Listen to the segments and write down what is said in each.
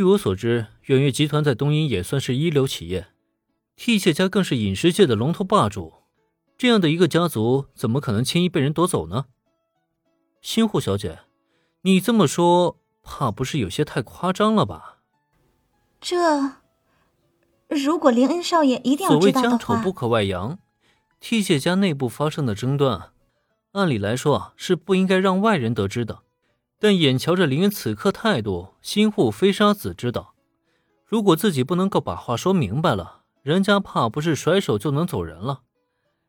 据我所知，远月集团在东瀛也算是一流企业，替谢家更是饮食界的龙头霸主。这样的一个家族，怎么可能轻易被人夺走呢？新户小姐，你这么说，怕不是有些太夸张了吧？这，如果林恩少爷一定要知道的话，所谓家丑不可外扬，替谢家内部发生的争端，按理来说啊，是不应该让外人得知的。但眼瞧着林恩此刻态度，新户飞沙子知道，如果自己不能够把话说明白了，人家怕不是甩手就能走人了。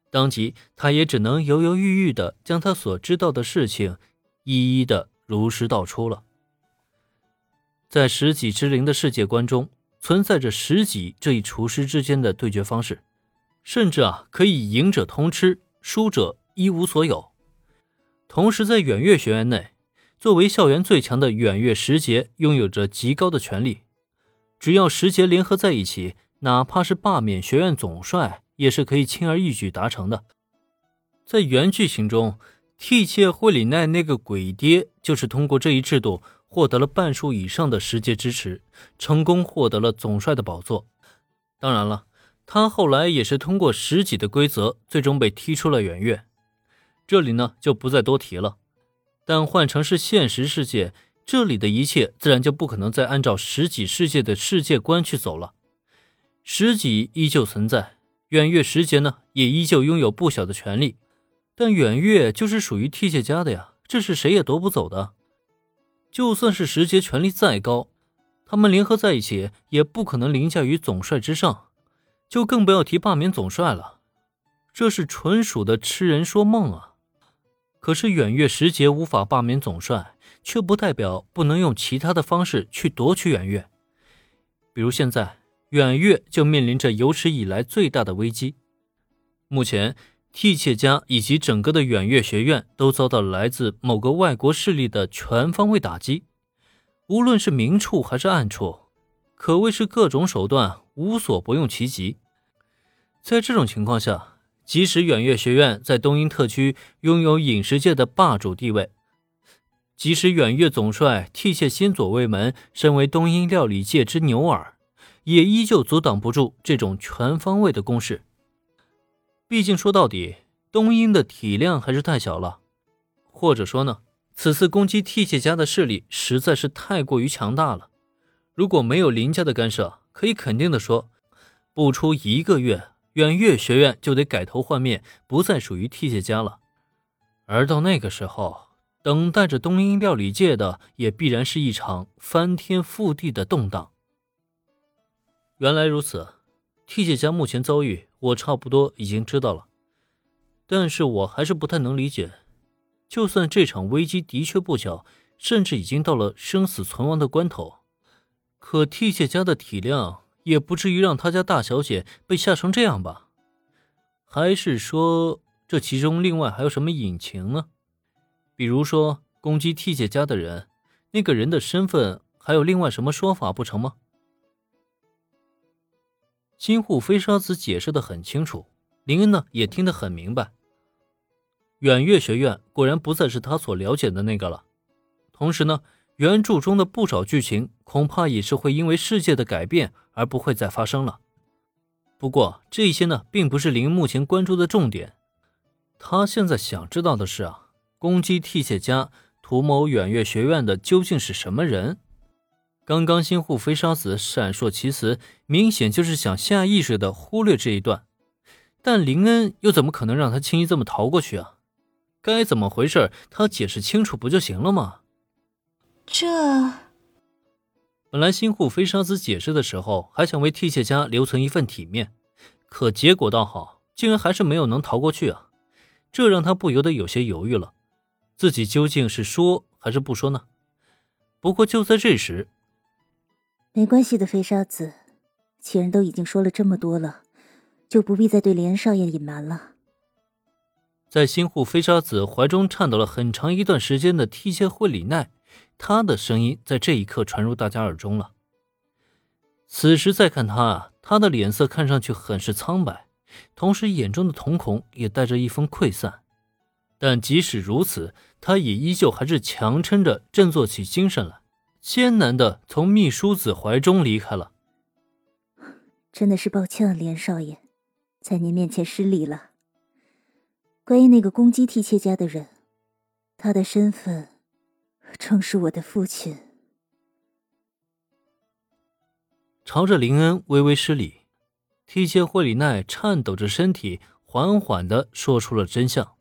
当即，他也只能犹犹豫豫的将他所知道的事情一一的如实道出了。在十几之灵的世界观中，存在着十几这一厨师之间的对决方式，甚至啊，可以赢者通吃，输者一无所有。同时，在远月学院内，作为校园最强的远月十杰拥有着极高的权力，只要十杰联合在一起，哪怕是罢免学院总帅。也是可以轻而易举达成的。在原剧情中，替切惠里奈那个鬼爹就是通过这一制度获得了半数以上的世界支持，成功获得了总帅的宝座。当然了，他后来也是通过十几的规则，最终被踢出了远月。这里呢就不再多提了。但换成是现实世界，这里的一切自然就不可能再按照十几世界的世界观去走了。十几依旧存在。远月时节呢，也依旧拥有不小的权利，但远月就是属于替谢家的呀，这是谁也夺不走的。就算是时节权力再高，他们联合在一起，也不可能凌驾于总帅之上，就更不要提罢免总帅了。这是纯属的痴人说梦啊！可是远月时节无法罢免总帅，却不代表不能用其他的方式去夺取远月，比如现在。远月就面临着有史以来最大的危机。目前，替切家以及整个的远月学院都遭到了来自某个外国势力的全方位打击，无论是明处还是暗处，可谓是各种手段无所不用其极。在这种情况下，即使远月学院在东瀛特区拥有饮食界的霸主地位，即使远月总帅替谢新左卫门身为东瀛料理界之牛耳。也依旧阻挡不住这种全方位的攻势。毕竟说到底，东瀛的体量还是太小了，或者说呢，此次攻击替谢家的势力实在是太过于强大了。如果没有林家的干涉，可以肯定的说，不出一个月，远月学院就得改头换面，不再属于替谢家了。而到那个时候，等待着东瀛料理界的，也必然是一场翻天覆地的动荡。原来如此，替谢家目前遭遇，我差不多已经知道了。但是我还是不太能理解，就算这场危机的确不小，甚至已经到了生死存亡的关头，可替谢家的体量也不至于让他家大小姐被吓成这样吧？还是说这其中另外还有什么隐情呢？比如说攻击替姐家的人，那个人的身份还有另外什么说法不成吗？金护飞沙子解释的很清楚，林恩呢也听得很明白。远月学院果然不再是他所了解的那个了。同时呢，原著中的不少剧情恐怕也是会因为世界的改变而不会再发生了。不过这些呢，并不是林恩目前关注的重点。他现在想知道的是啊，攻击替谢家、图谋远月学院的究竟是什么人？刚刚新护飞沙子闪烁其词，明显就是想下意识的忽略这一段，但林恩又怎么可能让他轻易这么逃过去啊？该怎么回事，他解释清楚不就行了吗？这本来新护飞沙子解释的时候，还想为替谢家留存一份体面，可结果倒好，竟然还是没有能逃过去啊！这让他不由得有些犹豫了，自己究竟是说还是不说呢？不过就在这时。没关系的，飞沙子，既然都已经说了这么多了，就不必再对连少爷隐瞒了。在新护飞沙子怀中颤抖了很长一段时间的替切惠里奈，他的声音在这一刻传入大家耳中了。此时再看他，他的脸色看上去很是苍白，同时眼中的瞳孔也带着一分溃散。但即使如此，他也依旧还是强撑着振作起精神来。艰难的从秘书子怀中离开了。真的是抱歉啊，连少爷，在您面前失礼了。关于那个攻击替妾家的人，他的身份正是我的父亲。朝着林恩微微施礼，替妾惠里奈颤抖着身体，缓缓的说出了真相。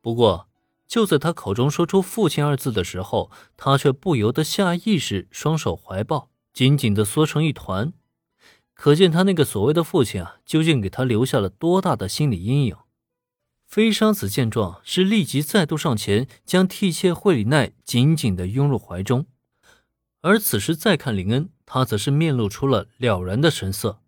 不过，就在他口中说出“父亲”二字的时候，他却不由得下意识双手怀抱，紧紧的缩成一团。可见他那个所谓的父亲啊，究竟给他留下了多大的心理阴影？飞沙子见状，是立即再度上前，将替妾惠里奈紧紧的拥入怀中。而此时再看林恩，他则是面露出了了然的神色。